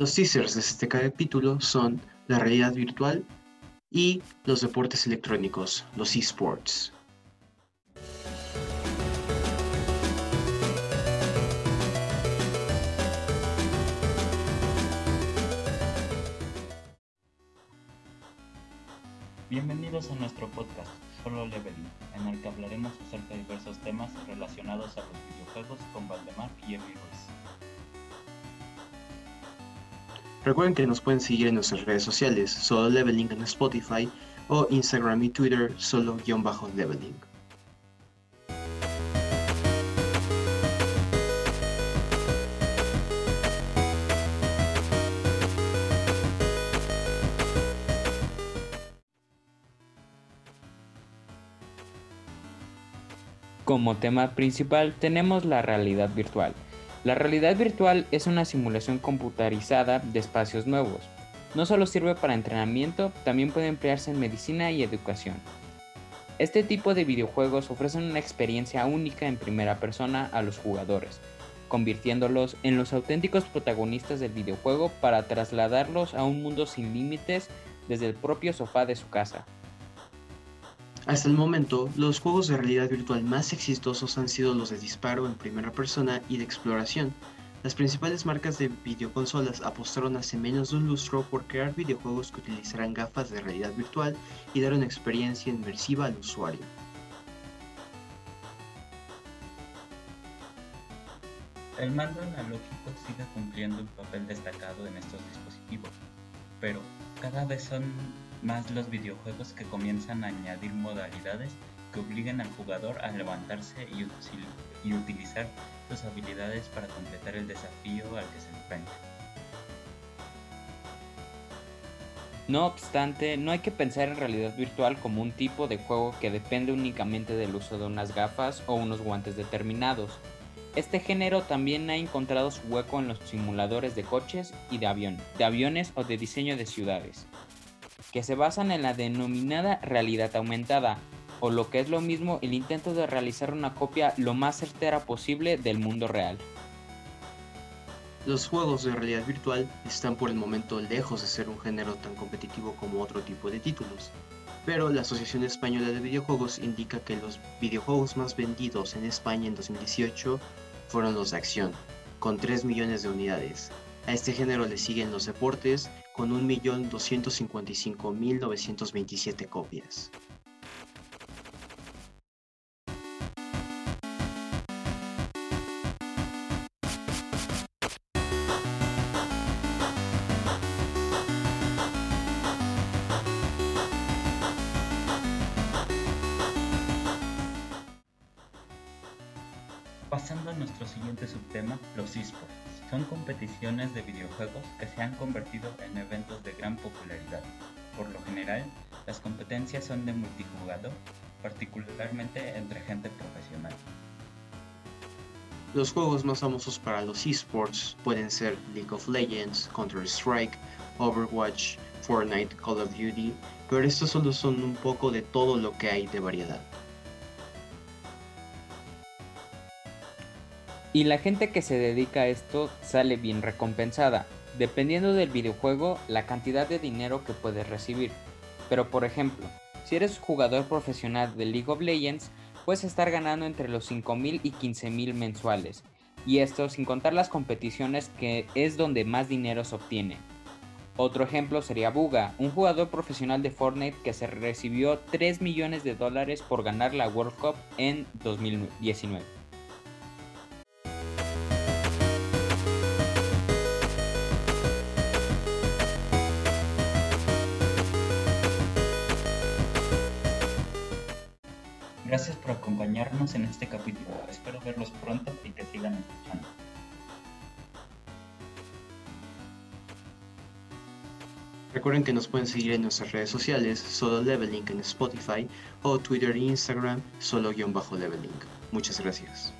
Los teasers de este capítulo son la realidad virtual y los deportes electrónicos, los esports. Bienvenidos a nuestro podcast Solo Leveling, en el que hablaremos acerca de diversos temas relacionados a los videojuegos con Valdemar y Emi Ruiz. Recuerden que nos pueden seguir en nuestras redes sociales, Solo Leveling en Spotify o Instagram y Twitter, solo-leveling. Como tema principal tenemos la realidad virtual. La realidad virtual es una simulación computarizada de espacios nuevos. No solo sirve para entrenamiento, también puede emplearse en medicina y educación. Este tipo de videojuegos ofrecen una experiencia única en primera persona a los jugadores, convirtiéndolos en los auténticos protagonistas del videojuego para trasladarlos a un mundo sin límites desde el propio sofá de su casa. Hasta el momento, los juegos de realidad virtual más exitosos han sido los de disparo en primera persona y de exploración. Las principales marcas de videoconsolas apostaron hace menos de un lustro por crear videojuegos que utilizarán gafas de realidad virtual y dar una experiencia inmersiva al usuario. El mando analógico sigue cumpliendo un papel destacado en estos dispositivos, pero cada vez son más los videojuegos que comienzan a añadir modalidades que obliguen al jugador a levantarse y, utilizar sus habilidades para completar el desafío al que se enfrenta. No obstante, no hay que pensar en realidad virtual como un tipo de juego que depende únicamente del uso de unas gafas o unos guantes determinados. Este género también ha encontrado su hueco en los simuladores de coches y de, avión, de aviones o de diseño de ciudades que se basan en la denominada realidad aumentada, o lo que es lo mismo el intento de realizar una copia lo más certera posible del mundo real. Los juegos de realidad virtual están por el momento lejos de ser un género tan competitivo como otro tipo de títulos, pero la Asociación Española de Videojuegos indica que los videojuegos más vendidos en España en 2018 fueron los de acción, con 3 millones de unidades. A este género le siguen los deportes, con 1.255.927 copias. Pasando a nuestro siguiente subtema, los esports. Son competiciones de videojuegos que se han convertido en eventos de gran popularidad. Por lo general, las competencias son de multijugador, particularmente entre gente profesional. Los juegos más famosos para los esports pueden ser League of Legends, Counter-Strike, Overwatch, Fortnite, Call of Duty, pero estos solo son un poco de todo lo que hay de variedad. Y la gente que se dedica a esto sale bien recompensada, dependiendo del videojuego la cantidad de dinero que puedes recibir. Pero por ejemplo, si eres jugador profesional de League of Legends, puedes estar ganando entre los 5.000 y 15.000 mensuales. Y esto sin contar las competiciones que es donde más dinero se obtiene. Otro ejemplo sería Buga, un jugador profesional de Fortnite que se recibió 3 millones de dólares por ganar la World Cup en 2019. Gracias por acompañarnos en este capítulo. Espero verlos pronto y que sigan escuchando. Recuerden que nos pueden seguir en nuestras redes sociales, solo leveling en Spotify o Twitter e Instagram, solo-leveling. Muchas gracias.